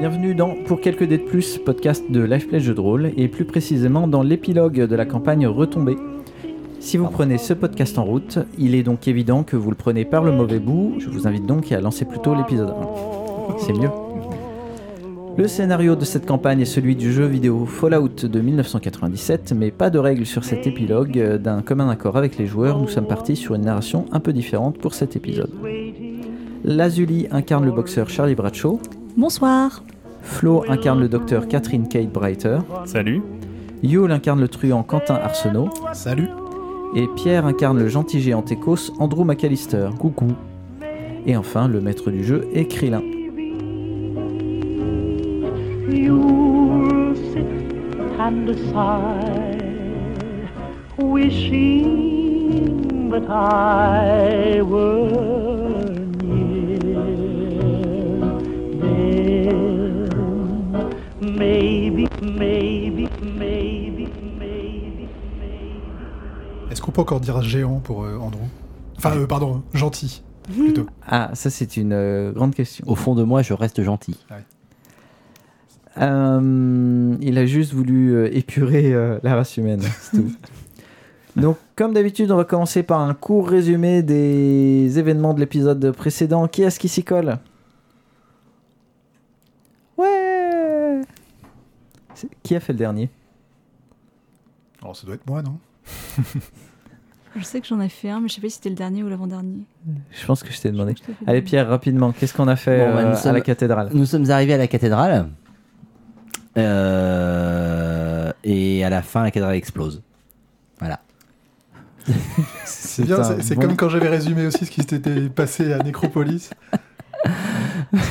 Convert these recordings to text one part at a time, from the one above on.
Bienvenue dans Pour quelques dés de plus, podcast de Lifeplay Jeux de rôle, et plus précisément dans l'épilogue de la campagne Retombée. Si vous prenez ce podcast en route, il est donc évident que vous le prenez par le mauvais bout, je vous invite donc à lancer plutôt l'épisode 1. C'est mieux. Le scénario de cette campagne est celui du jeu vidéo Fallout de 1997, mais pas de règles sur cet épilogue. D'un commun accord avec les joueurs, nous sommes partis sur une narration un peu différente pour cet épisode. Lazuli incarne le boxeur Charlie Bradshaw, Bonsoir. Flo incarne le docteur Catherine Kate Breiter, Salut. Yule incarne le truand Quentin Arsenault, Salut. et Pierre incarne le gentil géant Écosse Andrew McAllister. Coucou. Et enfin, le maître du jeu est Krillin. You'll sit and sigh, wishing that I were Est-ce qu'on peut encore dire géant pour euh, Andrew Enfin, euh, pardon, gentil, plutôt. Ah, ça c'est une euh, grande question. Au fond de moi, je reste gentil. Euh, il a juste voulu euh, épurer euh, la race humaine, c'est tout. Donc, comme d'habitude, on va commencer par un court résumé des événements de l'épisode précédent. Qui est-ce qui s'y colle? Ouais C'est- Qui a fait le dernier? Alors, ça doit être moi, non? Je sais que j'en ai fait un, mais je sais pas si c'était le dernier ou l'avant-dernier. Je pense que je t'ai demandé. Je Allez le- Pierre, rapidement, qu'est-ce qu'on a fait Bon, bah, euh, à la cathédrale? Nous sommes arrivés à la cathédrale. Euh, et à la fin, la cathédrale explose. Voilà. C'est bon- comme quand j'avais résumé aussi ce qui s'était passé à Nécropolis.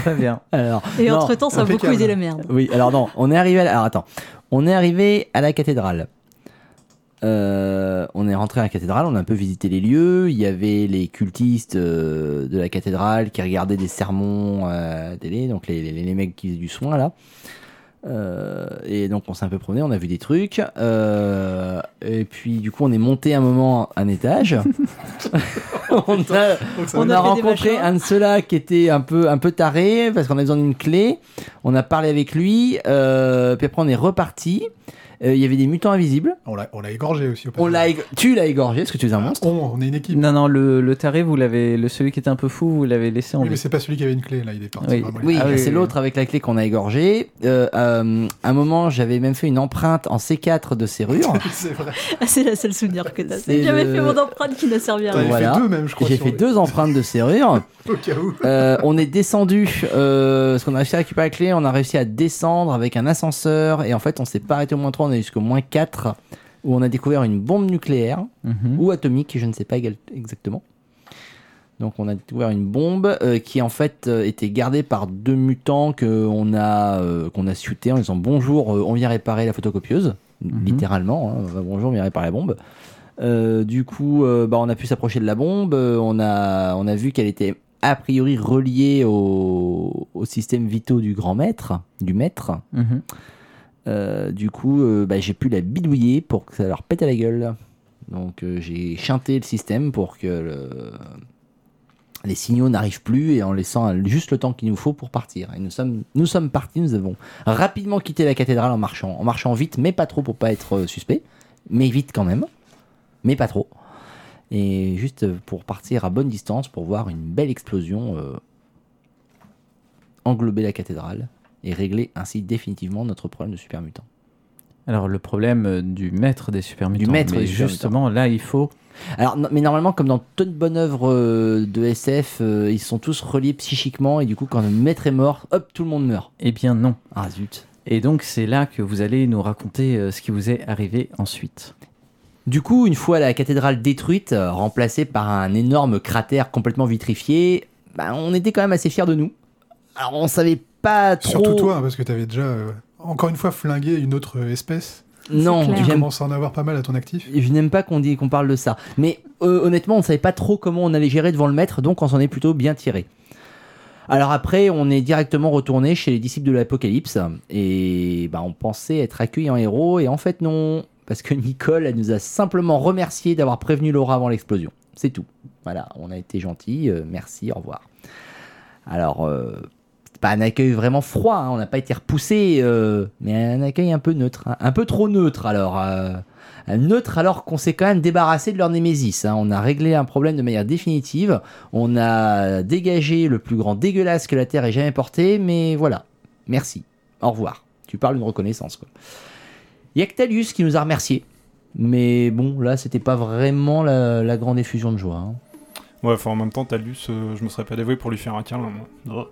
Très bien. Alors, Et entre-temps, ça a beaucoup aidé la merde. Oui, alors non, on est arrivé à la... Alors attends, on est arrivé à la cathédrale. Euh, on est rentré à la cathédrale, on a un peu visité les lieux. Il y avait les cultistes euh, de la cathédrale qui regardaient des sermons à la télé, donc les, les, les mecs qui faisaient du soin là. Euh, et donc on s'est un peu promené, on a vu des trucs. Euh, et puis du coup on est monté un moment un étage. on a, on rencontré un de ceux-là qui était un peu, un peu taré parce qu'on a besoin d'une clé. On a parlé avec lui, euh, puis après on est reparti. Euh, Il y avait des mutants invisibles. on l'a on l'a égorgé aussi. Au On l'a, ég- tu l'as égorgé parce que tu es un monstre. On, on est une équipe. Non, non, le, le taré, vous l'avez, le celui qui était un peu fou, vous l'avez laissé en Oui, vie. mais c'est pas celui qui avait une clé, là, il est parti. Oui. Oui, Ah oui, c'est oui, l'autre avec la clé qu'on a égorgé. Euh, euh, à un moment, j'avais même fait une empreinte en C4 de serrure. c'est vrai. Ah, c'est la seule souvenir que t'as. C'est J'avais le- fait mon empreinte qui n'a servi à rien. Voilà. fait deux même, je crois. J'ai fait le- deux empreintes de serrure. Au cas où. Euh, on est descendu, euh, parce qu'on a réussi à récupérer la clé, on a réussi à descendre avec un ascenseur, et en fait on s'est pas arrêté au moins 3, on est jusqu'au moins 4, où on a découvert une bombe nucléaire, Mhm. ou atomique, je ne sais pas exactement. Donc on a découvert une bombe euh, qui en fait euh, était gardée par deux mutants qu'on a, euh, qu'on a suité en disant bonjour, euh, on vient réparer la photocopieuse, Mhm. littéralement, hein, bonjour, on vient réparer la bombe. Du coup, bah, on a pu s'approcher de la bombe, on, a, on a vu qu'elle était a priori reliée au, au système vitaux du grand maître, du maître. Mhm. Euh, du coup, euh, bah, j'ai pu la bidouiller pour que ça leur pète à la gueule. Donc euh, j'ai chanté le système pour que le- les signaux n'arrivent plus et en laissant juste le temps qu'il nous faut pour partir. Et nous sommes, partis, nous avons rapidement quitté la cathédrale en marchant, en marchant vite, mais pas trop pour pas être suspect, mais vite quand même, mais pas trop. Et juste pour partir à bonne distance pour voir une belle explosion englober la cathédrale et régler ainsi définitivement notre problème de super mutant. Alors le problème euh, du maître des super mutants. maître mais des super justement, là, il faut. Alors, mais normalement, comme dans toute bonne œuvre euh, de SF, euh, ils sont tous reliés psychiquement et du coup, quand le maître est mort, hop, tout le monde meurt. Eh bien non. Ah zut. Et donc c'est là que vous allez nous raconter euh, ce qui vous est arrivé ensuite. Du coup, une fois la cathédrale détruite, remplacée par un énorme cratère complètement vitrifié, bah, on était quand même assez fiers de nous. Alors, on savait pas trop. Surtout toi, parce que t'avais déjà, euh, encore une fois, flingué une autre espèce. Non. Tu commences à en avoir pas mal à ton actif. Je n'aime pas qu'on dise qu'on parle de ça. Mais euh, honnêtement, on ne savait pas trop comment on allait gérer devant le maître, donc on s'en est plutôt bien tiré. Alors après, on est directement retourné chez les disciples de l'Apocalypse et bah, on pensait être accueillis en héros et en fait non, parce que Nicole, elle nous a simplement remercié d'avoir prévenu Laura avant l'explosion. C'est tout. Voilà, on a été gentils, euh, merci, au revoir. Alors, euh, pas un accueil vraiment froid, hein, on n'a pas été repoussé, euh, mais un accueil un peu neutre, hein, un peu trop neutre alors. euh, neutre alors qu'on s'est quand même débarrassé de leur némésis. hein. On a réglé un problème de manière définitive, on a dégagé le plus grand dégueulasse que la Terre ait jamais porté, mais voilà, merci, au revoir. Tu parles d'une reconnaissance quoi. Il y a Ctalius qui nous a remerciés, mais bon là c'était pas vraiment la, la grande effusion de joie. Ouais, enfin en même temps, Talus, euh, je me serais pas dévoué pour lui faire un câlin. moi.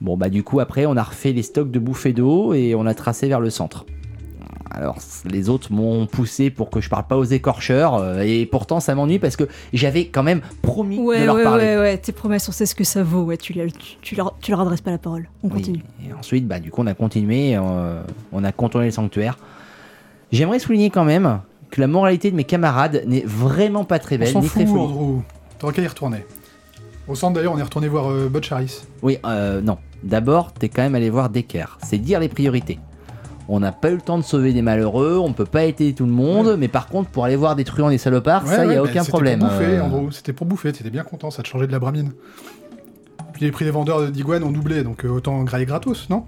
Bon, bah du coup, après, on a refait les stocks de bouffées d'eau et on a tracé vers le centre. Alors, les autres m'ont poussé pour que je parle pas aux écorcheurs, euh, et pourtant ça m'ennuie parce que j'avais quand même promis de Ouais, leur ouais, parler. ouais, ouais, tes promesses, on sait ce que ça vaut, ouais, tu, leur- tu, tu leur, tu leur adresses pas la parole. On Oui. continue. Et ensuite, bah, du coup, on a continué, euh, on a contourné le sanctuaire. J'aimerais souligner quand même que la moralité de mes camarades n'est vraiment pas très On belle, s'en ni fout, très folie. Andrew. T'aurais qu'à y retourner. Au centre d'ailleurs, on est retourné voir euh, Butch Harris. Oui, euh, non. D'abord, t'es quand même allé voir Decker. C'est dire les priorités. On n'a pas eu le temps de sauver des malheureux, on peut pas aider tout le monde, mais par contre, pour aller voir des truands, des salopards, Ouais, ça, il ouais, a mais aucun c'était problème. Pour bouffer, Euh. C'était pour bouffer, t'étais bien content, ça te changeait de la bramine. Puis les prix des vendeurs d'iguane ont doublé, donc euh, autant grailler gratos, non?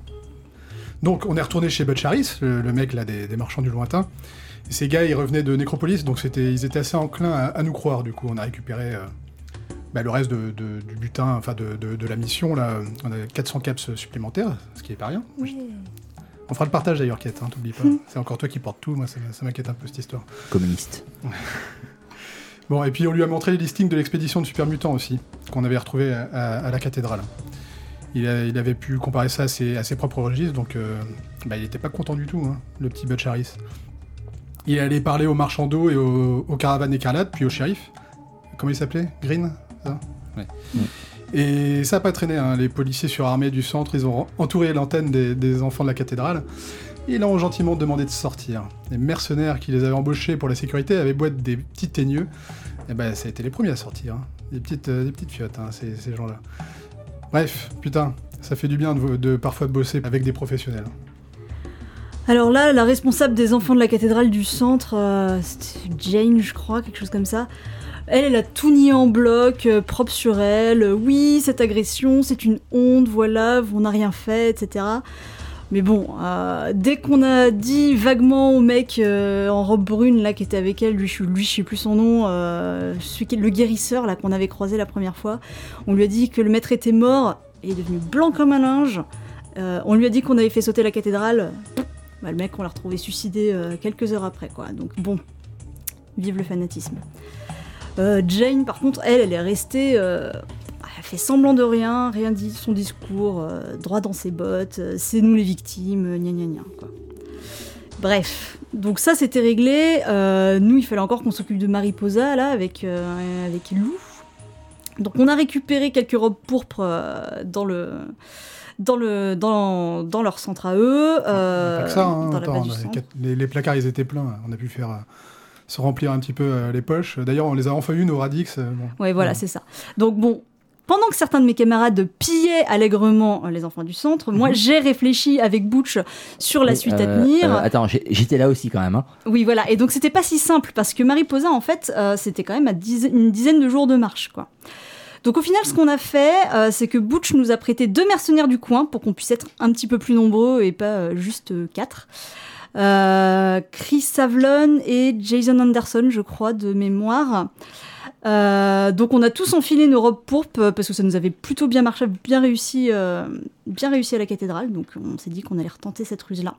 Donc on est retourné chez Butch Harris, le, le mec là des, des marchands du lointain. Et ces gars, ils revenaient de Nécropolis, donc c'était, ils étaient assez enclins à, à nous croire. Du coup, on a récupéré euh, bah, le reste de, de- du butin, enfin de, de- de la mission là. On a 400 caps supplémentaires, ce qui est pas rien. On fera le partage d'ailleurs, Kate, hein, t'oublies pas. C'est encore toi qui portes tout, moi ça, ça m'inquiète un peu cette histoire. communiste. Bon, et puis on lui a montré les listings de l'expédition de Super Mutant aussi, qu'on avait retrouvé à, à- à la cathédrale. Il, a- il avait pu comparer ça à ses, à ses propres registres, donc euh, bah, il était pas content du tout, hein, le petit Butch Harris. Il est allé parler aux marchands d'eau et aux, aux caravanes écarlates, puis au shérif. Comment il s'appelait? Green? Ça Ouais. Et ça n'a pas traîné, hein, les policiers surarmés du centre, ils ont entouré l'antenne des, des enfants de la cathédrale. Et ils ont gentiment demandé de sortir. Les mercenaires qui les avaient embauchés pour la sécurité avaient beau être des petits teigneux, et ben ça a été les premiers à sortir. hein. Des, petites, euh, des petites fiottes, hein, ces, ces gens-là. Bref, putain, ça fait du bien de, de parfois de bosser avec des professionnels. Alors là, la responsable des enfants de la cathédrale du centre, euh, c'était Jane, je crois, quelque chose comme ça. Elle, elle a tout nié en bloc, euh, propre sur elle. Euh, Oui, cette agression, c'est une honte, voilà, on n'a rien fait, etc. Mais bon, euh, dès qu'on a dit vaguement au mec en robe brune là qui était avec elle, lui, je, lui, je sais plus son nom, le guérisseur là qu'on avait croisé la première fois, on lui a dit que le maître était mort, il est devenu blanc comme un linge. On lui a dit qu'on avait fait sauter la cathédrale. Bah, le mec, on l'a retrouvé suicidé quelques heures après, quoi. Donc bon, vive le fanatisme. Euh, Jane, par contre, elle, elle est restée. euh, elle a fait semblant de rien, rien dit de son discours, euh, droit dans ses bottes, c'est nous les victimes, gna gna gna, quoi. Bref, donc ça c'était réglé. Nous, il fallait encore qu'on s'occupe de Mariposa, là, avec, avec Lou. Donc on a récupéré quelques robes pourpres dans le. Dans, le, dans, dans leur centre à eux. pas que ça, hein, attends, les, les- placards ils étaient pleins, on a pu faire se remplir un petit peu euh, les poches. D'ailleurs, on les a enfin eu nos radix. euh, bon. Ouais, voilà, c'est ça. Donc bon, pendant que certains de mes camarades pillaient allègrement euh, les enfants du centre, moi Mhm. j'ai réfléchi avec Butch sur la Oui, suite euh, à tenir. euh, attends, j'étais là aussi quand même. hein. Oui, voilà. Et donc c'était pas si simple parce que Mariposa, en fait, euh, c'était quand même à une dizaine de jours de marche, quoi. Donc au final, ce qu'on a fait, euh, c'est que Butch nous a prêté deux mercenaires du coin pour qu'on puisse être un petit peu plus nombreux et pas euh, juste euh, quatre. Euh, Chris Savlon et Jason Anderson, je crois, de mémoire. Euh, donc on a tous enfilé nos robes pourpres euh, parce que ça nous avait plutôt bien marché, bien réussi, bien réussi à la cathédrale. Donc on s'est dit qu'on allait retenter cette ruse-là.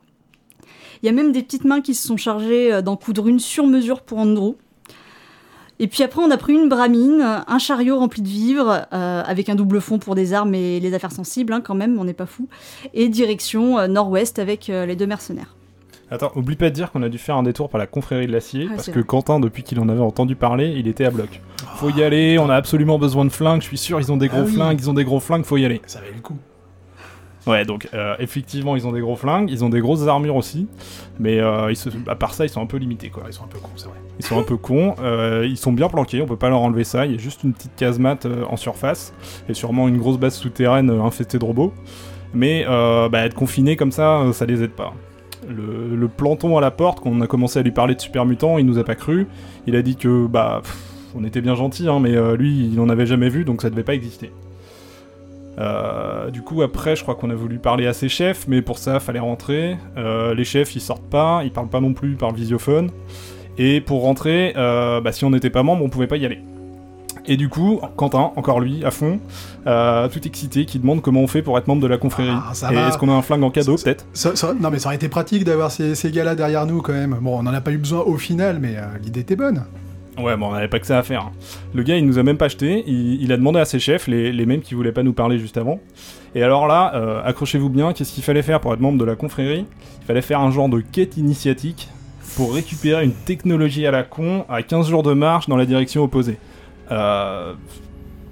Il y a même des petites mains qui se sont chargées d'en coudre une sur mesure pour Andrew. Et puis après, on a pris une bramine, un chariot rempli de vivres, avec un double fond pour des armes et les affaires sensibles, hein, quand même, on n'est pas fou. Et direction nord-ouest avec les deux mercenaires. Attends, oublie pas de dire qu'on a dû faire un détour par la confrérie de l'acier, Ah, parce c'est que vrai. Quentin, depuis qu'il en avait entendu parler, il était à bloc. Faut y aller, on a absolument besoin de flingues, je suis sûr, ils ont des Ah gros oui. flingues, ils ont des gros flingues, faut y aller. Ça valait le coup. Ouais, donc euh, effectivement, ils ont des gros flingues, ils ont des grosses armures aussi, mais euh, ils se- à part ça, ils sont un peu limités quoi. Ils sont un peu cons, c'est vrai. Ils sont un peu cons, euh, ils sont bien planqués, on peut pas leur enlever ça, il y a juste une petite casemate euh, en surface, et sûrement une grosse base souterraine euh, infestée de robots. Mais euh, bah, être confinés comme ça, euh, ça les aide pas. Le, planton à la porte, quand on a commencé à lui parler de super mutant, il nous a pas cru. Il a dit que bah on était bien gentil, hein, mais euh, lui il en avait jamais vu donc ça devait pas exister. Euh, du coup, après, je crois qu'on a voulu parler à ses chefs, mais pour ça, fallait rentrer. Euh, les chefs, ils sortent pas, ils parlent pas non plus par visiophone. Et pour rentrer, bah, si on n'était pas membre, on pouvait pas y aller. Et du coup, Quentin, encore lui, à fond, euh, tout excité, qui demande comment on fait pour être membre de la confrérie. Ah, Et est-ce qu'on a un flingue en cadeau, peut-être non mais ça aurait été pratique d'avoir ces, ces gars-là derrière nous quand même. Bon, on n'en a pas eu besoin au final, mais euh, l'idée était bonne. Ouais, bon, on n'avait pas que ça à faire. hein. Le gars, il nous a même pas acheté. Il, il a demandé à ses chefs, les, les mêmes qui voulaient pas nous parler juste avant. Et alors là, euh, accrochez-vous bien, qu'est-ce qu'il fallait faire pour être membre de la confrérie? Il fallait faire un genre de quête initiatique pour récupérer une technologie à la con à 15 jours de marche dans la direction opposée. Euh,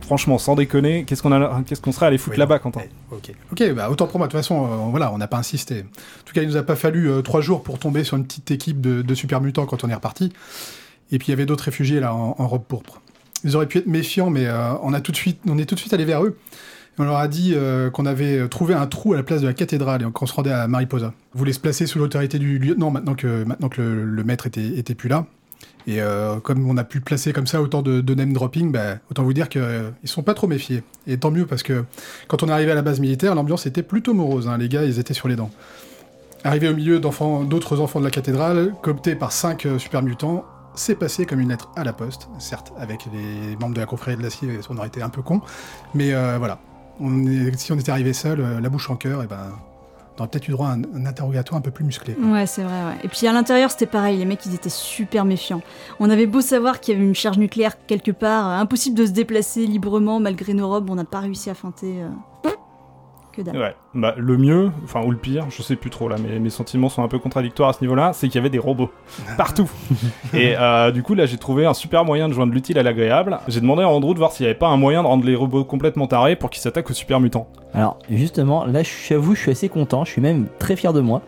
franchement, sans déconner, qu'est-ce qu'on a- qu'est-ce qu'on serait allé foutre Oui, là-bas. Quentin Eh, Ok, ok, bah autant pour moi. De toute façon, euh, voilà, on n'a pas insisté. En tout cas, il nous a pas fallu euh, trois jours pour tomber sur une petite équipe de, de super mutants quand on est reparti. Et puis il y avait d'autres réfugiés là en, en robe pourpre. Ils auraient pu être méfiants, mais on a tout de suite, on est tout de suite allé vers eux. Et on leur a dit qu'on avait trouvé un trou à la place de la cathédrale et qu'on se rendait à Mariposa. Ils voulaient se placer sous l'autorité du lieutenant maintenant que, maintenant que le, le maître était, était plus là. Et euh, comme on a pu placer comme ça autant de, name dropping, bah, autant vous dire qu'ils ils sont pas trop méfiés. Et tant mieux parce que quand on est arrivé à la base militaire, l'ambiance était plutôt morose. hein. Les gars, ils étaient sur les dents. Arrivé au milieu d'autres enfants de la cathédrale, cooptés par cinq euh, super mutants, c'est passé comme une lettre à la poste. Certes, avec les membres de la confrérie de l'acier, on aurait été un peu con, mais euh, voilà. Si on était arrivé seul, euh, la bouche en cœur, et ben, on aurait peut-être eu droit à un, interrogatoire un peu plus musclé. Ouais, c'est vrai. Et puis à l'intérieur, c'était pareil, les mecs, ils étaient super méfiants. On avait beau savoir qu'il y avait une charge nucléaire quelque part, euh, impossible de se déplacer librement malgré nos robes, on n'a pas réussi à feinter. euh, Que dalle. Ouais, bah le mieux, enfin ou le pire, je sais plus trop là, mais mes sentiments sont un peu contradictoires à ce niveau-là, c'est qu'il y avait des robots partout. Et euh, du coup là j'ai trouvé un super moyen de joindre l'utile à l'agréable. J'ai demandé à Andrew de voir s'il n'y avait pas un moyen de rendre les robots complètement tarés pour qu'ils s'attaquent aux super mutants. Alors justement, là j'avoue, je suis assez content, je suis même très fier de moi.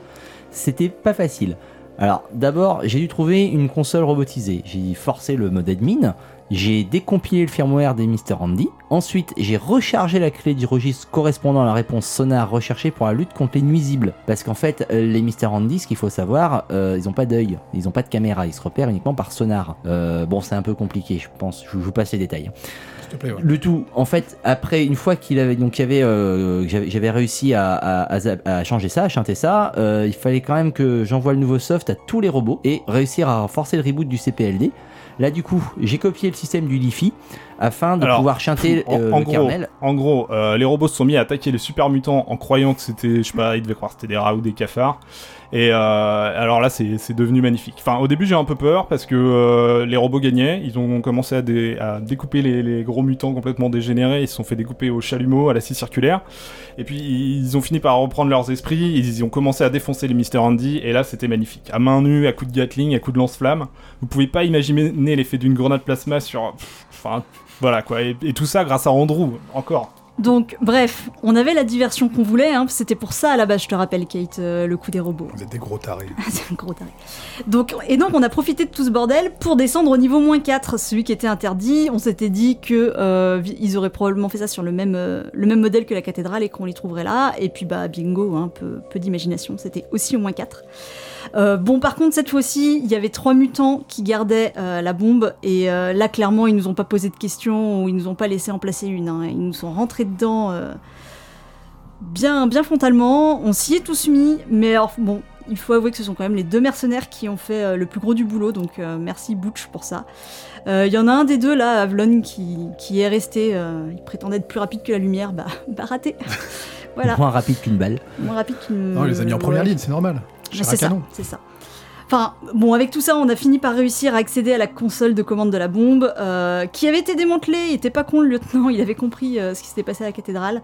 C'était pas facile. Alors d'abord, j'ai dû trouver une console robotisée. J'ai forcé le mode admin, j'ai décompilé le firmware des Mr. Andy. Ensuite, j'ai rechargé la clé du registre correspondant à la réponse sonar recherchée pour la lutte contre les nuisibles. Parce qu'en fait, euh, les Mr. Andy, ce qu'il faut savoir, euh, ils ont pas d'œil, ils ont pas de caméra, ils se repèrent uniquement par sonar. Euh, bon, c'est un peu compliqué, je pense. Je vous passe les détails. S'il te plaît, ouais. Le tout, en fait, après, une fois qu'il avait, donc, il y avait, euh, j'avais réussi à, à- à zap- à changer ça, à chanter ça, il fallait quand même que j'envoie le nouveau soft à tous les robots et réussir à forcer le reboot du CPLD. Là, du coup, j'ai copié le système du Lifi afin de Alors, pouvoir chanter En, euh, en le gros, kernel. en gros euh, les robots se sont mis à attaquer les super mutants en croyant que c'était, je sais pas, ils devaient croire que c'était des rats ou des cafards. Et euh, alors là, c'est devenu magnifique. Enfin, au début, j'ai un peu peur parce que euh, les robots gagnaient. Ils ont commencé à, dé- à découper les, les gros mutants complètement dégénérés. Ils se sont fait découper au chalumeau, à la scie circulaire. Et puis, ils ont fini par reprendre leurs esprits. Ils ont commencé à défoncer les Mr. Andy. Et là, c'était magnifique. À main nue, à coups de Gatling, à coups de lance-flamme. Vous pouvez pas imaginer l'effet d'une grenade plasma sur. pff, Enfin, voilà quoi. Et, tout ça grâce à Andrew, encore. Donc, bref, on avait la diversion qu'on voulait, hein, c'était pour ça à la base, je te rappelle, Kate, euh, le coup des robots. Vous êtes des gros tarés. C'est un gros taré. Donc, et donc, on a profité de tout ce bordel pour descendre au niveau moins 4, celui qui était interdit. On s'était dit que euh, ils auraient probablement fait ça sur le même, euh, le même modèle que la cathédrale et qu'on les trouverait là. Et puis, bah, bingo, hein, peu, peu d'imagination, c'était aussi au moins 4. Euh, bon, par contre, cette fois-ci, il y avait trois mutants qui gardaient euh, la bombe. Et euh, là, clairement, ils nous ont pas posé de questions ou ils nous ont pas laissé en placer une. hein. Ils nous sont rentrés dedans. euh, bien, bien frontalement, on s'y est tous mis, mais alors bon, il faut avouer que ce sont quand même les deux mercenaires qui ont fait euh, le plus gros du boulot, donc euh, merci Butch pour ça. Euh, Il y en a un des deux là, Avlon, qui, qui est resté, euh, il prétendait être plus rapide que la lumière, bah, bah raté. voilà, Moins rapide qu'une balle. moins rapide qu'une. Non, on les a mis en première ouais. ligne, c'est normal. Ah, à c'est ça, c'est ça. Enfin, bon, avec tout ça, on a fini par réussir à accéder à la console de commande de la bombe, euh, qui avait été démantelée. Il était pas con, le lieutenant, il avait compris euh, ce qui s'était passé à la cathédrale.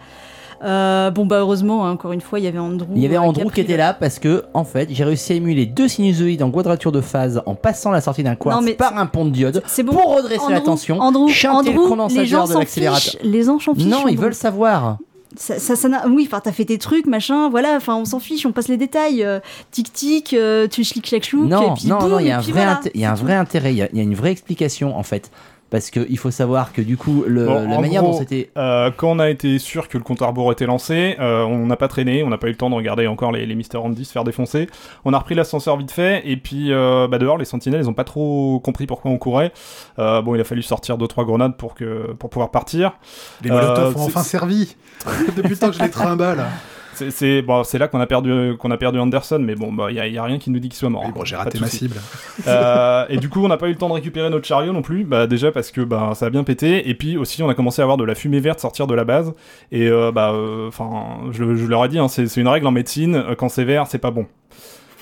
Euh, bon, bah, heureusement, hein, encore une fois, il y avait Andrew. Il y avait Andrew qui était le- là parce que, en fait, j'ai réussi à émuler deux sinusoïdes en quadrature de phase en passant la sortie d'un quartz par un pont de diode C'est bon. pour redresser Andrew, la tension, Andrew, chanter le Andrew, condensateur les gens de l'accélérateur. Les fichent. Non, ils veulent savoir. Ça, ça, ça n'a- oui, enfin, t'as fait tes trucs, machin, voilà, enfin, on s'en fiche, on passe les détails. euh, tic tic, euh, tu schlick chac chlouk, et Non, puis non, boum, non, il y et a un vrai, voilà, inté- il y a un c'est vrai intérêt, il y a- il y, a une vraie explication en fait. Parce qu'il faut savoir que du coup, le- Bon, la manière gros, dont c'était. Euh, quand on a été sûr que le compte à rebours était lancé, euh, on n'a pas traîné, on n'a pas eu le temps de regarder encore les, les Mister Andy se faire défoncer. On a repris l'ascenseur vite fait, et puis euh, bah, dehors, les sentinelles, ils ont pas trop compris pourquoi on courait. Euh, bon, il a fallu sortir 2-3 grenades pour, que, pour pouvoir partir. Les Euh, molotovs ont enfin servi. Depuis le temps que je les trimballe. C'est- C'est bon, c'est là qu'on a perdu qu'on a perdu Anderson, mais bon, bah il y, a- y a rien qui nous dit qu'il soit mort. Oui, bon, j'ai raté ma cible. Euh, et du coup, on n'a pas eu le temps de récupérer notre chariot non plus. Bah déjà parce que bah ça a bien pété. Et puis aussi, on a commencé à avoir de la fumée verte sortir de la base. Et euh, bah, enfin, je, je leur ai dit, hein, c'est c'est une règle en médecine. euh, Quand c'est vert, c'est pas bon.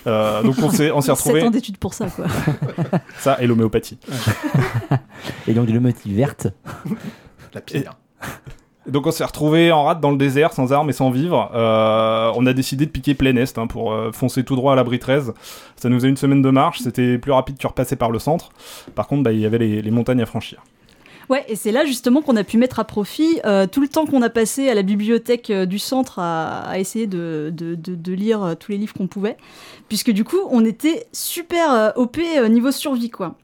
Euh, donc on s'est on s'est 7 retrouvé ans d'études pour ça, quoi. ça et l'homéopathie. Et donc de l'homéopathie verte. La pire. Donc on s'est retrouvé en rade dans le désert, sans armes et sans vivre. Euh, on a décidé de piquer plein est hein, pour euh, foncer tout droit à l'abri 13. Ça nous faisait une semaine de marche, c'était plus rapide que repasser par le centre. Par contre, bah, il y avait les, montagnes à franchir. Ouais, et c'est là justement qu'on a pu mettre à profit euh, tout le temps qu'on a passé à la bibliothèque du centre à, essayer de, lire tous les livres qu'on pouvait, puisque du coup on était super OP niveau survie quoi.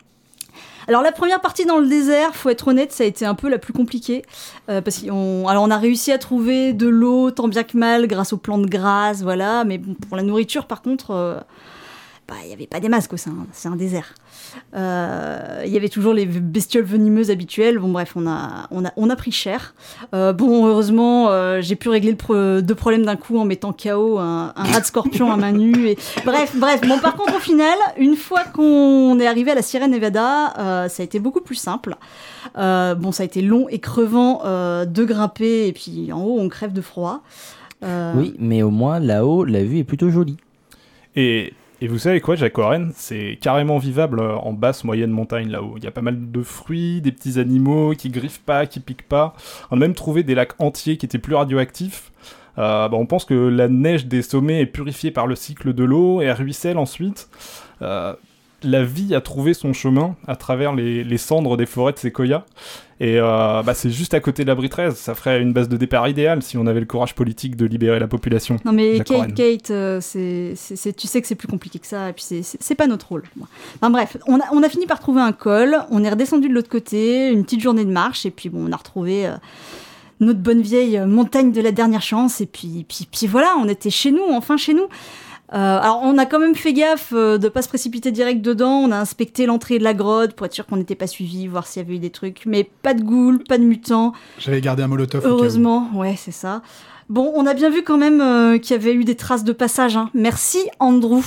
Alors la première partie dans le désert, faut être honnête, ça a été un peu la plus compliquée euh, parce qu'on alors on a réussi à trouver de l'eau tant bien que mal grâce aux plantes grasses, voilà, mais pour la nourriture par contre euh, il n'y avait pas des masques, quoi, c'est un, c'est un désert. Euh, Il y avait toujours les bestioles venimeuses habituelles. Bon, bref, on a, on a, on a pris cher. Euh, bon, heureusement, euh, j'ai pu régler le pro- deux problèmes d'un coup en mettant KO un, un rat de scorpion à main nue. Et... Bref, bref. Bon, par contre, au final, une fois qu'on est arrivé à la Sierra Nevada, euh, ça a été beaucoup plus simple. Euh, bon, ça a été long et crevant euh, de grimper, et puis en haut, on crève de froid. Euh, Oui, mais au moins là-haut, la vue est plutôt jolie. Et, et vous savez quoi, Jacques Oren, c'est carrément vivable euh, en basse moyenne montagne là-haut. Il y a pas mal de fruits, des petits animaux qui griffent pas, qui piquent pas. On a même trouvé des lacs entiers qui étaient plus radioactifs. Euh, bah, on pense que la neige des sommets est purifiée par le cycle de l'eau et elle ruisselle ensuite. Euh, la vie a trouvé son chemin à travers les, les cendres des forêts de séquoia. Et euh, bah, c'est juste à côté de l'abri 13. Ça ferait une base de départ idéale si on avait le courage politique de libérer la population. Non mais Jacques Kate, euh, c'est, c'est- c'est- tu sais que c'est plus compliqué que ça, et puis c'est, c'est, pas notre rôle. Enfin bref, on a, on a fini par trouver un col, on est redescendu de l'autre côté, une petite journée de marche, et puis bon, on a retrouvé euh, notre bonne vieille montagne de la dernière chance, et puis, puis, puis voilà, on était chez nous, enfin chez nous. Euh, alors on a quand même fait gaffe euh, de pas se précipiter direct dedans, on a inspecté l'entrée de la grotte pour être sûr qu'on n'était pas suivi, voir s'il y avait eu des trucs, mais pas de ghouls, pas de mutants, J'avais gardé un molotov. au cas où. Heureusement, ouais, c'est ça. Bon, on a bien vu quand même euh, qu'il y avait eu des traces de passage. hein. Merci, Andrew.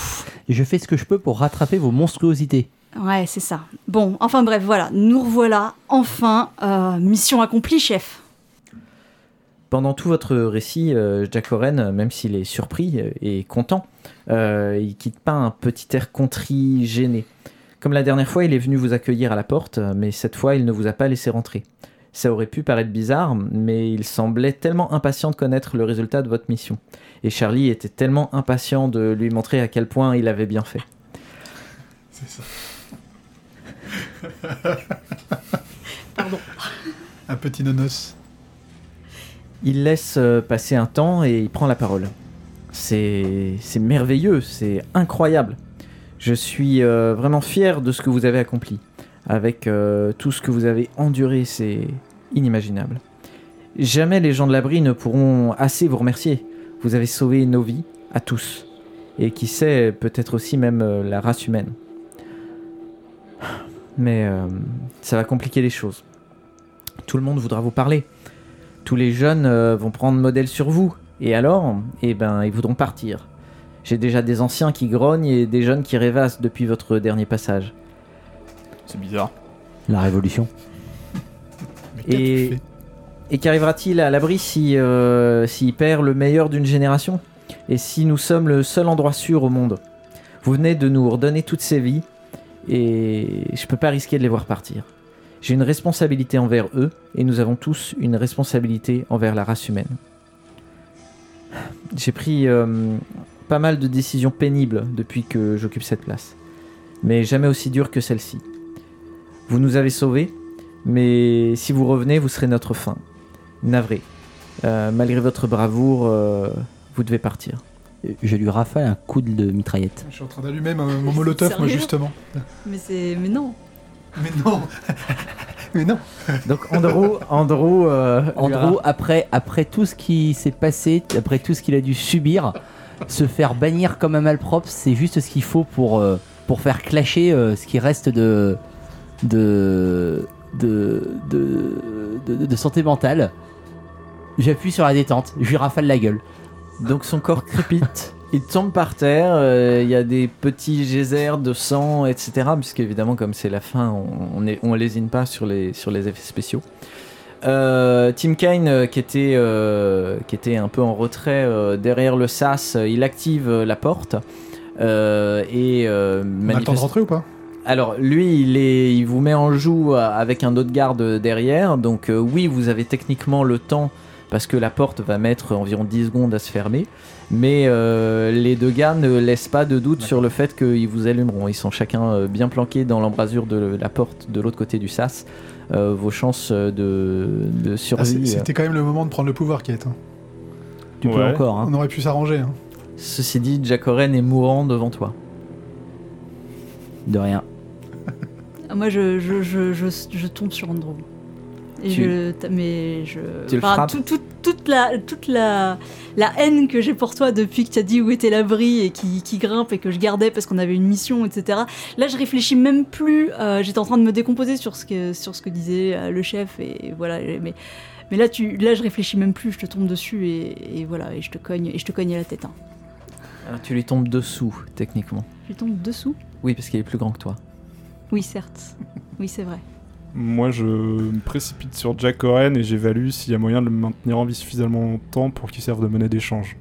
Et je fais ce que je peux pour rattraper vos monstruosités. Ouais, c'est ça. Bon, enfin bref, voilà, nous revoilà. Enfin, euh, mission accomplie, chef. Pendant tout votre récit, euh, Jack Oren, même s'il est surpris euh, et content, euh, il quitte pas un petit air contrit, gêné. Comme la dernière fois, il est venu vous accueillir à la porte, mais cette fois, il ne vous a pas laissé rentrer. Ça aurait pu paraître bizarre, mais il semblait tellement impatient de connaître le résultat de votre mission. Et Charlie était tellement impatient de lui montrer à quel point il avait bien fait. C'est ça. Pardon. Un petit nonos. Il laisse euh, passer un temps et il prend la parole. C'est merveilleux, c'est incroyable. Je suis euh, vraiment fier de ce que vous avez accompli. Avec euh, tout ce que vous avez enduré, c'est inimaginable. Jamais les gens de l'abri ne pourront assez vous remercier. Vous avez sauvé nos vies, à tous. Et qui sait, peut-être aussi même la race humaine. Mais ça va compliquer les choses. Tout le monde voudra vous parler tous les jeunes euh, vont prendre modèle sur vous. Et alors, eh ben, ils voudront partir. J'ai déjà des anciens qui grognent et des jeunes qui rêvassent depuis votre dernier passage. C'est bizarre. La révolution. Et, et qu'arrivera-t-il à l'abri si, euh, s'il perd le meilleur d'une génération? Et si nous sommes le seul endroit sûr au monde? Vous venez de nous redonner toutes ces vies et je peux pas risquer de les voir partir. J'ai une responsabilité envers eux et nous avons tous une responsabilité envers la race humaine. J'ai pris euh, pas mal de décisions pénibles depuis que j'occupe cette place, mais jamais aussi dures que celle-ci. Vous nous avez sauvés, mais si vous revenez, vous serez notre fin. Navré. Euh, malgré votre bravoure, euh, vous devez partir. Je lui rafale un coup de mitraillette. Je suis en train d'allumer mon, mon molotov, moi, justement. Mais c'est, mais non. Mais non Mais non. Donc Andrew, Andrew, euh, lui Andrew, a- après, après tout ce qui s'est passé, après tout ce qu'il a dû subir, se faire bannir comme un malpropre, c'est juste ce qu'il faut pour, euh, pour faire clasher euh, ce qui reste de, de, de, de, de- de santé mentale. J'appuie sur la détente, je lui rafale la gueule. donc son corps crépite. Il tombe par terre, euh, il y a des petits geysers de sang, etc. Puisque évidemment, comme c'est la fin, on, on, est- on lésine pas sur les, sur les effets spéciaux. Euh, Tim Kaine, euh, qui, était, euh, qui était un peu en retrait derrière le sas, il active la porte. et On a le temps de rentrer ou pas? Alors lui, il, est, il vous met en joue avec un autre garde derrière. Donc oui, vous avez techniquement le temps parce que la porte va mettre environ 10 secondes à se fermer. Mais euh, les deux gars ne laissent pas de doute sur le fait qu'ils vous allumeront. Ils sont chacun euh, bien planqués dans l'embrasure de la porte de l'autre côté du sas. Euh, vos chances de, de Ah, survie. C'était quand même le moment de prendre le pouvoir, Kate. hein. Tu peux encore, hein. On aurait pu s'arranger. hein. Ceci dit, Jack Oren est mourant devant toi. De rien. Ah, Moi, je, je, je, je, je tombe sur Andrew. Et Tu- je, t- mais je. Tu enfin, tout- tout- toute la, toute la, la haine que j'ai pour toi depuis que tu as dit où était l'abri et qui, qui grimpe et que je gardais parce qu'on avait une mission, etc. Là, je réfléchis même plus. euh, J'étais en train de me décomposer sur ce que, sur ce que disait euh, le chef et voilà. Mais, mais là, tu, là, je réfléchis même plus. Je te tombe dessus et, et voilà et je te cogne et je te cogne à la tête. hein. Alors, tu lui tombes dessous, techniquement. Je tombe dessous? Oui, parce qu'il est plus grand que toi. Oui, certes. Oui, c'est vrai. Moi, je me précipite sur Jack Oren et j'évalue s'il y a moyen de le maintenir en vie suffisamment longtemps pour qu'il serve de monnaie d'échange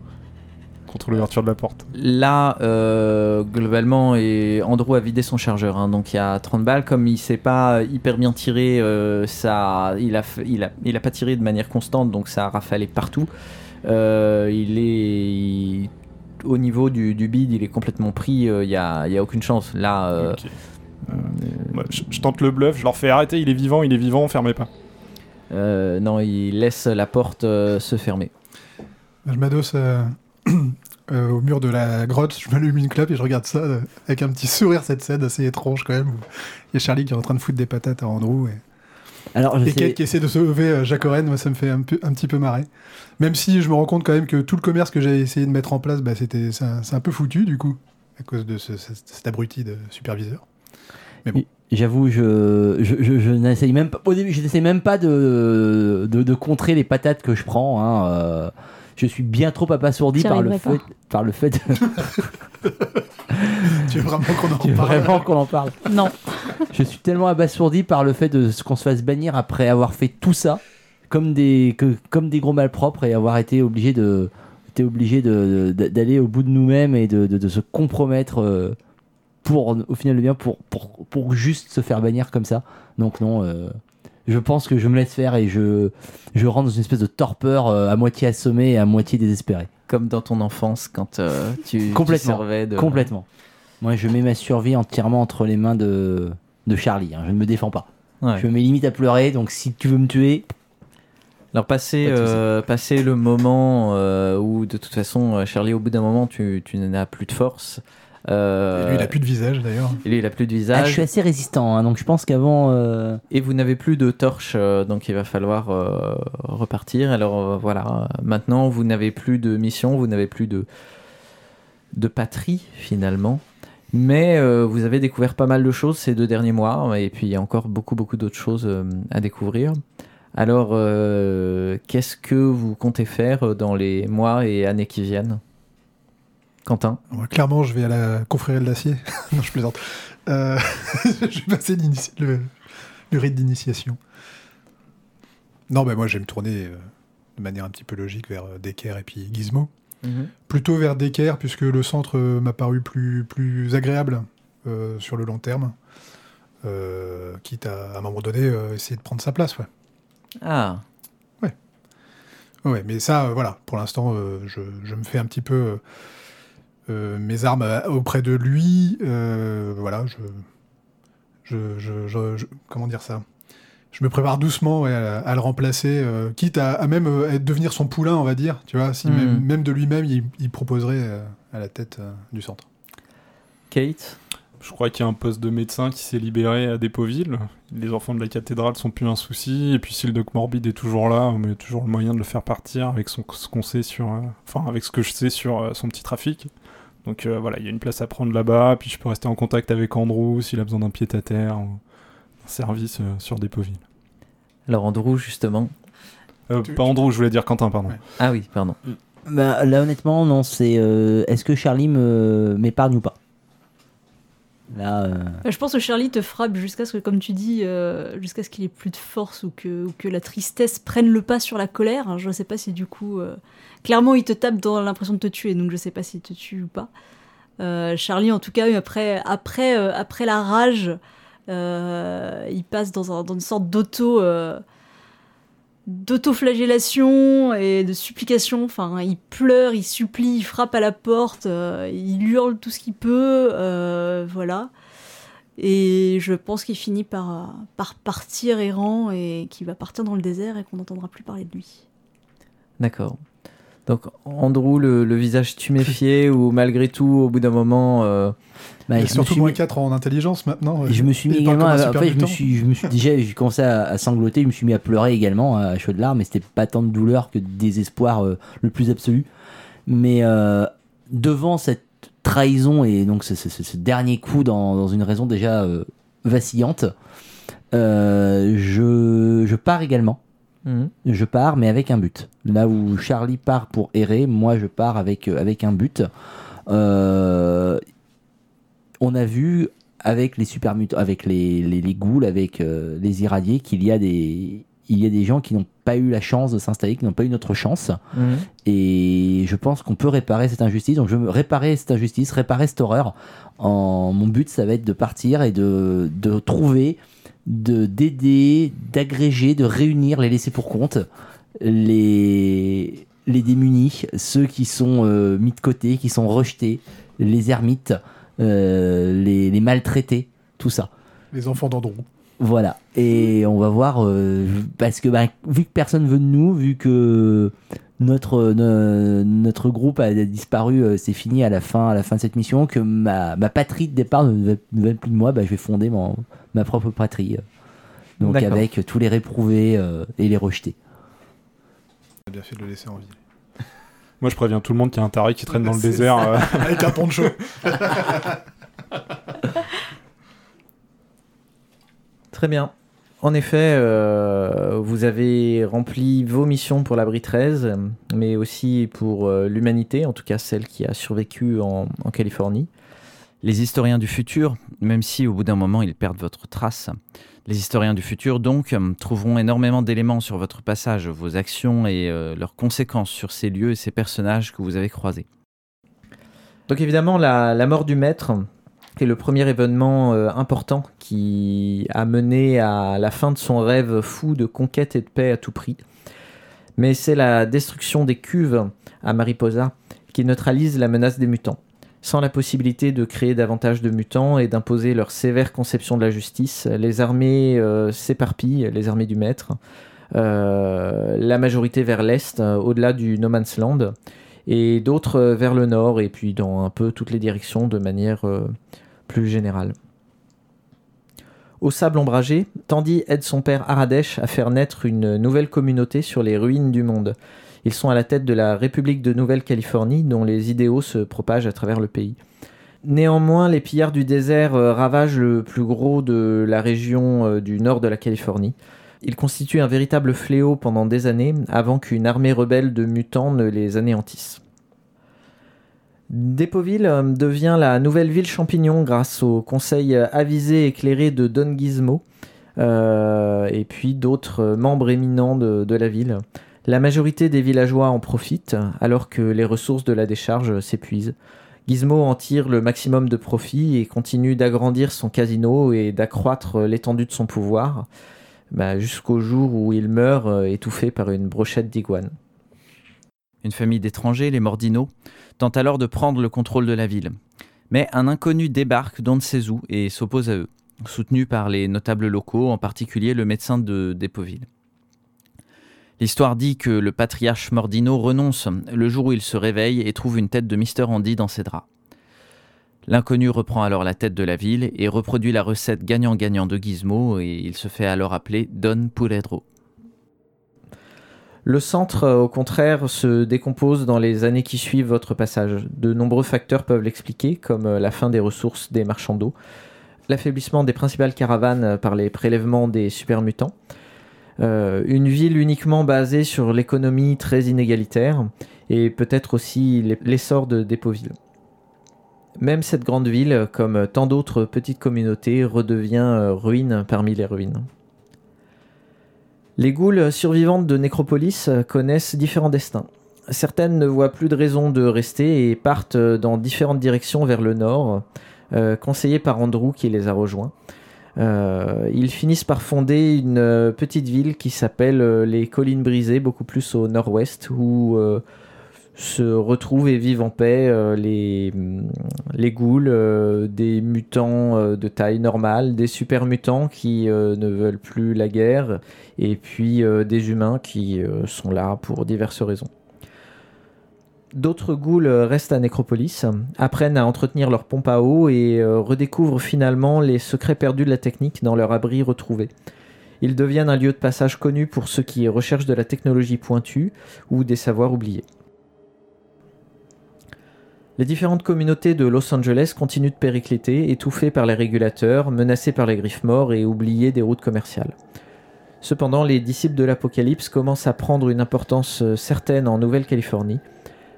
contre l'ouverture de la porte. Là, euh, globalement, et Andrew a vidé son chargeur, hein, donc il y a 30 balles. Comme il s'est pas hyper bien tiré, euh, ça, il, a, il, a, il a pas tiré de manière constante, donc ça a rafalé partout. Euh, il est. il- au niveau du, du bid, il est complètement pris, il n'y a, a aucune chance. Là, Ouais, je, je tente le bluff, je leur fais arrêter, il est vivant, il est vivant, fermez pas. euh, non, il laisse la porte euh, se fermer. Je m'adosse euh, euh, au mur de la grotte, je m'allume une clope et je regarde ça euh, avec un petit sourire, cette scène assez étrange quand même. où Il y a Charlie qui est en train de foutre des patates à Andrew et, Alors, je et sais- Kate qui essaie de sauver euh, Jacques Oren, moi ça me fait un, peu, un petit peu marrer. Même si je me rends compte quand même que tout le commerce que j'ai essayé de mettre en place, bah, c'était, c'est, un, peu foutu du coup, à cause de ce- ce- cet abruti de superviseur. J'avoue, je, je, je, je n'essaye même pas. Au début, je n'essaye même pas de, de, de contrer les patates que je prends. hein, euh, je suis bien trop abasourdi par le, fait, par le fait. Tu veux vraiment qu'on en Tu veux parle vraiment qu'on en parle? Non. Je suis tellement abasourdi par le fait de ce qu'on se fasse bannir après avoir fait tout ça, comme des, que, comme des gros malpropres et avoir été obligé de, obligé de, de- d'aller au bout de nous-mêmes et de, de, de se compromettre euh, pour, au final, le bien, pour, pour, pour juste se faire bannir comme ça. Donc non, euh, je pense que je me laisse faire et je, je rentre dans une espèce de torpeur euh, à moitié assommé et à moitié désespéré. Comme dans ton enfance, quand euh, tu, tu Complètement. servais de. Complètement. Moi, je mets ma survie entièrement entre les mains de, de Charlie. hein. Je ne me défends pas. Ouais. Je mets limite à pleurer, donc si tu veux me tuer, Alors passer, euh, passer le moment euh, où de toute façon Charlie au bout d'un moment tu, tu n'as plus de force. Euh, Et lui il a plus de visage d'ailleurs. et lui, il a plus de Ah, je visage suis assez résistant, hein, donc je pense qu'avant. euh, et vous n'avez plus de torche euh, donc il va falloir euh, repartir. Alors euh, voilà, maintenant vous n'avez plus de mission, vous n'avez plus de de patrie finalement. Mais euh, vous avez découvert pas mal de choses ces deux derniers mois et puis il y a encore beaucoup beaucoup d'autres choses euh, à découvrir. Alors, euh, qu'est-ce que vous comptez faire dans les mois et années qui viennent? Quentin clairement, je vais à la confrérie de l'acier. non, je plaisante. Euh, je vais passer le, le rite d'initiation. Non, ben moi, je vais me tourner euh, de manière un petit peu logique vers euh, Decker et puis Gizmo. Plutôt vers Decker, puisque le centre euh, m'a paru plus, plus agréable sur le long terme. Quitte à, à un moment donné, essayer de prendre sa place, ouais. Ah, Ouais, mais ça, voilà, pour l'instant, je, je me fais un petit peu mes armes euh, auprès de lui. euh, voilà, je, je, je- je- je- Comment dire ça? Je me prépare doucement ouais, à, à le remplacer, euh, quitte à, à même euh, à devenir son poulain, on va dire, tu vois, si Mhm. même, même de lui-même, il, il proposerait euh, à la tête euh, du centre. Kate? Je crois qu'il y a un poste de médecin qui s'est libéré à Dépoville. Les enfants de la cathédrale sont plus un souci. Et puis si le doc morbide est toujours là, mais il y a toujours le moyen de le faire partir avec son, ce qu'on sait sur, euh, enfin avec ce que je sais sur euh, son petit trafic. Donc euh, voilà, il y a une place à prendre là-bas. Puis je peux rester en contact avec Andrew s'il a besoin d'un pied à terre, ou un service euh, sur Dépoville. Alors Andrew, justement. Euh, Tu- pas Andrew, je voulais dire Quentin, pardon. Ouais. Ah oui, pardon. Bah, là, honnêtement, non, c'est. euh, Est-ce que Charlie me m'épargne ou pas? Euh, Euh, Je pense que Charlie te frappe jusqu'à ce que, comme tu dis, euh, jusqu'à ce qu'il ait plus de force ou que, la tristesse prenne le pas sur la colère. Je ne sais pas si du coup, clairement, il te tape dans l'impression de te tuer, donc je sais pas s'il te tue ou pas. Charlie, en tout cas, après, après, après la rage, il passe dans, un- dans une sorte d'auto. Euh, d'autoflagellation et de supplication. Enfin, il pleure, il supplie, il frappe à la porte, euh, il hurle tout ce qu'il peut, euh, voilà. Et je pense qu'il finit par, par partir errant et qu'il va partir dans le désert et qu'on n'entendra plus parler de lui. D'accord. Donc Andrew, le, le visage tuméfié ou malgré tout, au bout d'un moment, euh, bah, me surtout moins mis- 4 en intelligence maintenant. Et je me suis mis également. à- Après, je me suis, je me suis déjà, j'ai commencé à, à sangloter, je me suis mis à pleurer également à chaudes larmes, mais c'était pas tant de douleur que de désespoir euh, le plus absolu. Mais euh, devant cette trahison et donc ce, ce- ce- ce dernier coup dans, dans une raison déjà euh, vacillante, je, je pars également. Mhm. Je pars, mais avec un but. Là où Charlie part pour errer, moi je pars avec, euh, avec un but. Euh, on a vu avec les super mutants, avec les, les, les ghouls, avec euh, les irradiés, qu'il y a des. Il y a des gens qui n'ont pas eu la chance de s'installer, qui n'ont pas eu notre chance. Mhm. Et je pense qu'on peut réparer cette injustice. Donc je veux réparer cette injustice, réparer cette horreur. En, mon but, ça va être de partir et de, de trouver, de d'aider, d'agréger, de réunir les laissés pour compte, les, les démunis, ceux qui sont euh, mis de côté, qui sont rejetés, les ermites, euh, les, les maltraités, tout ça. Les enfants d'Andrew. Voilà. Et on va voir, euh, parce que bah, vu que personne veut de nous, vu que notre, ne- notre groupe a disparu, euh, c'est fini à la, fin, à la fin de cette mission, que ma, ma patrie de départ ne veut, ne veut plus de moi, bah, je vais fonder mon- ma propre patrie. Donc D'accord. avec tous les réprouvés euh, et les rejetés. On a bien fait de le laisser en vie. Moi, je préviens tout le monde qu'il y a un taré qui traîne dans le désert. euh, Avec un poncho. Très bien. En effet, euh, vous avez rempli vos missions pour l'abri 13, euh, mais aussi pour euh, l'humanité, en tout cas celle qui a survécu en, en Californie. Les historiens du futur, même si au bout d'un moment ils perdent votre trace, les historiens du futur donc euh, trouveront énormément d'éléments sur votre passage, vos actions et euh, leurs conséquences sur ces lieux et ces personnages que vous avez croisés. Donc évidemment, la, mort du maître est le premier événement euh, important qui a mené à la fin de son rêve fou de conquête et de paix à tout prix. Mais c'est la destruction des cuves à Mariposa qui neutralise la menace des mutants. Sans la possibilité de créer davantage de mutants et d'imposer leur sévère conception de la justice, les armées euh, s'éparpillent, les armées du maître, euh, la majorité vers l'est, euh, au-delà du No Man's Land, et d'autres vers le nord, et puis dans un peu toutes les directions de manière plus générale. Au sable ombragé, Tandy aide son père Aradesh à faire naître une nouvelle communauté sur les ruines du monde. Ils sont à la tête de la République de Nouvelle-Californie, dont les idéaux se propagent à travers le pays. Néanmoins, les pillards du désert euh, ravagent le plus gros de la région euh, du nord de la Californie. Ils constituent un véritable fléau pendant des années avant qu'une armée rebelle de mutants ne les anéantisse. Dépoville euh, devient la nouvelle ville champignon grâce au conseil avisé et éclairé de Don Gizmo et puis d'autres membres éminents de la ville. La majorité des villageois en profitent alors que les ressources de la décharge s'épuisent. Gizmo en tire le maximum de profit et continue d'agrandir son casino et d'accroître l'étendue de son pouvoir bah, jusqu'au jour où il meurt euh, étouffé par une brochette d'iguane. Une famille d'étrangers, les Mordino, tente alors de prendre le contrôle de la ville. Mais un inconnu débarque d'on ne sait et s'oppose à eux, soutenu par les notables locaux, en particulier le médecin de Dépoville. L'histoire dit que le patriarche Mordino renonce le jour où il se réveille et trouve une tête de Mister Andy dans ses draps. L'inconnu reprend alors la tête de la ville et reproduit la recette gagnant-gagnant de Gizmo et il se fait alors appeler Don Puledro. Le centre, euh, au contraire, se décompose dans les années qui suivent votre passage. De nombreux facteurs peuvent l'expliquer, comme euh, la fin des ressources des marchands d'eau, l'affaiblissement des principales caravanes euh, par les prélèvements des super-mutants, euh, une ville uniquement basée sur l'économie très inégalitaire, et peut-être aussi l'e- l'essor de Dépoville. Même cette grande ville, comme tant d'autres petites communautés, redevient euh, ruine parmi les ruines. Les ghouls survivantes de Nécropolis connaissent différents destins. Certaines ne voient plus de raison de rester et partent dans différentes directions vers le nord, euh, conseillées par Andrew qui les a rejoints. Euh, ils finissent par fonder une euh, petite ville qui s'appelle euh, les Collines Brisées, beaucoup plus au nord-ouest, où se retrouvent et vivent en paix les, hum, les ghouls, des mutants de taille normale, des super mutants qui ne veulent plus la guerre, et puis des humains qui sont là pour diverses raisons. D'autres ghouls euh, restent à Nécropolis, apprennent à entretenir leur pompe à eau et euh, redécouvrent finalement les secrets perdus de la technique dans leur abri retrouvé. Ils deviennent un lieu de passage connu pour ceux qui recherchent de la technologie pointue ou des savoirs oubliés. Les différentes communautés de Los Angeles continuent de péricliter, étouffées par les régulateurs, menacées par les griffes morts et oubliées des routes commerciales. Cependant, les disciples de l'Apocalypse commencent à prendre une importance euh, certaine en Nouvelle-Californie.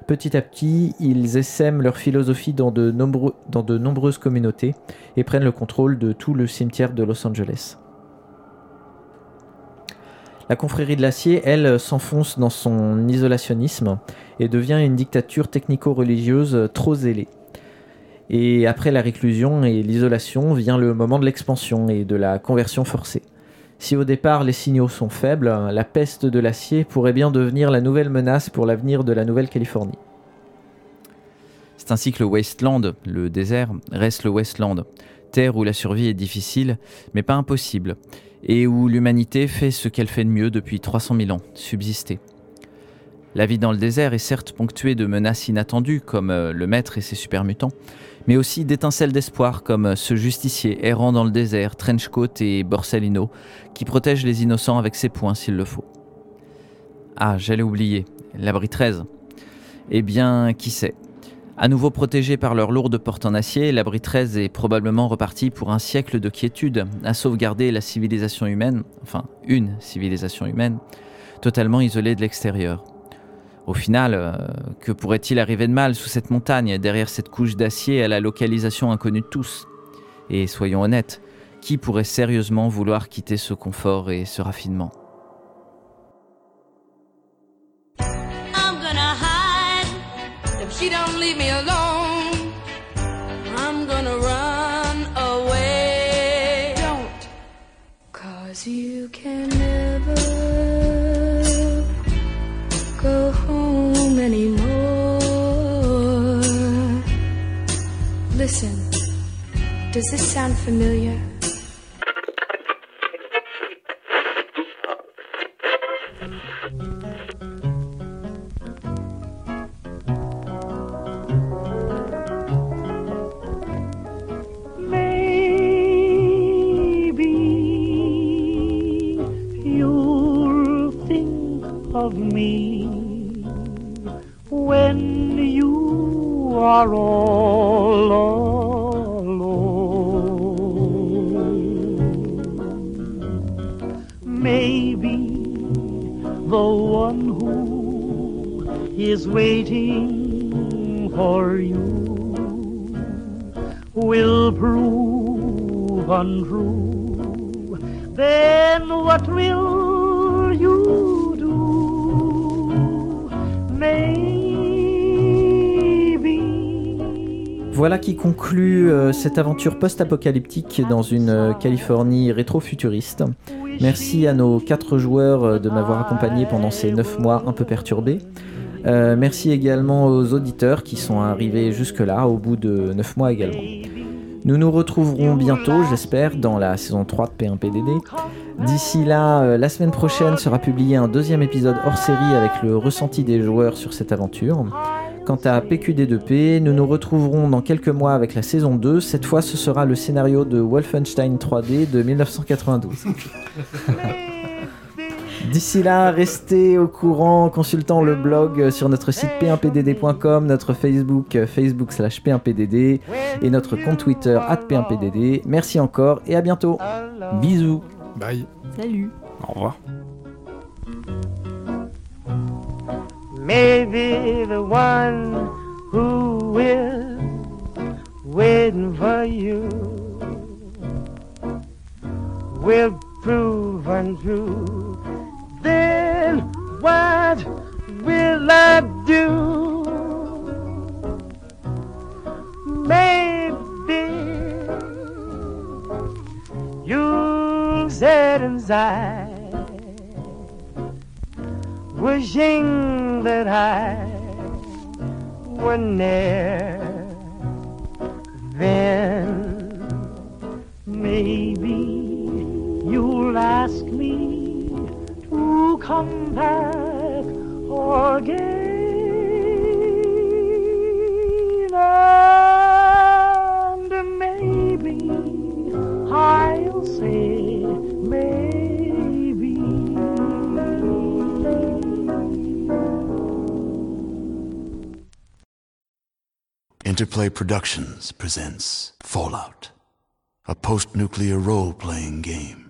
Petit à petit, ils essaiment leur philosophie dans de, nombreuses communautés et prennent le contrôle de tout le cimetière de Los Angeles. La confrérie de l'acier, elle, s'enfonce dans son isolationnisme et devient une dictature technico-religieuse trop zélée. Et après la réclusion et l'isolation vient le moment de l'expansion et de la conversion forcée. Si au départ les signaux sont faibles, la peste de l'acier pourrait bien devenir la nouvelle menace pour l'avenir de la Nouvelle-Californie. C'est ainsi que le Wasteland, le désert, reste le Wasteland, terre où la survie est difficile, mais pas impossible, et où l'humanité fait ce qu'elle fait de mieux depuis 300 000 ans, subsister. La vie dans le désert est certes ponctuée de menaces inattendues, comme euh, le maître et ses super mutants, mais aussi d'étincelles d'espoir, comme ce justicier errant dans le désert, Trenchcoat et Borsellino, qui protège les innocents avec ses poings s'il le faut. Ah, j'allais oublier, l'abri 13. Eh bien, qui sait? À nouveau protégé par leur lourde porte en acier, l'abri 13 est probablement reparti pour un siècle de quiétude, à sauvegarder la civilisation humaine, enfin une civilisation humaine, totalement isolée de l'extérieur. Au final, euh, que pourrait-il arriver de mal sous cette montagne, derrière cette couche d'acier à la localisation inconnue de tous? Et soyons honnêtes, qui pourrait sérieusement vouloir quitter ce confort et ce raffinement? Does this sound familiar? Voilà qui conclut euh, cette aventure post-apocalyptique dans une euh, Californie rétro-futuriste. Merci à nos quatre joueurs euh, de m'avoir accompagné pendant ces neuf mois un peu perturbés. Merci également aux auditeurs qui sont arrivés jusque-là, au bout de neuf mois également. Nous nous retrouverons bientôt, j'espère, dans la saison 3 de P1PDD. D'ici là, la semaine prochaine sera publié un deuxième épisode hors série avec le ressenti des joueurs sur cette aventure. Quant à PQD2P, nous nous retrouverons dans quelques mois avec la saison 2. Cette fois, ce sera le scénario de Wolfenstein 3D de 1992. D'ici là, restez au courant en consultant le blog sur notre site p1pdd.com, notre Facebook facebook slash p1pdd et notre compte Twitter at p1pdd. Merci encore et à bientôt. Bisous. Bye. Salut. Au revoir. Maybe the one who is waiting for you will prove untrue. Then what will I do? Maybe you'll inside wishing that I were near. Then maybe you'll ask me to come back again. And maybe I'll say Interplay Productions presents Fallout, a post nuclear role playing game.